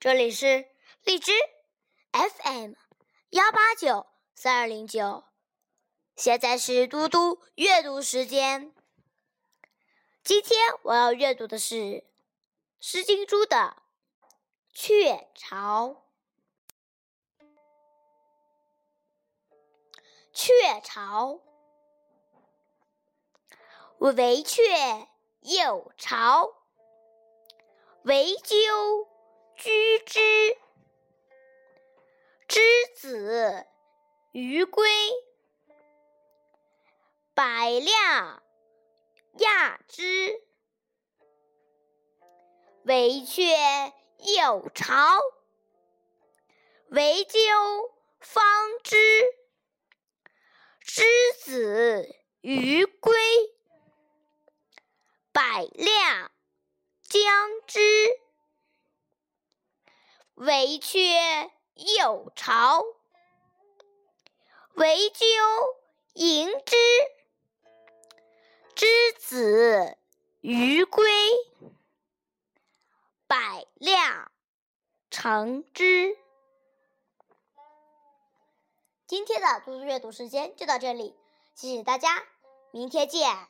这里是荔枝 FM 幺八九三二零九，现在是嘟嘟阅读时间。今天我要阅读的是《诗经》中的《雀巢》。雀巢，惟雀有巢，惟鸠居之。之子于归，百辆亚之。惟雀有巢，惟鸠方之。之子于归，百辆将之。惟雀有巢，惟鸠迎之。之子于归，百辆乘之。今天的读书阅读时间就到这里，谢谢大家，明天见。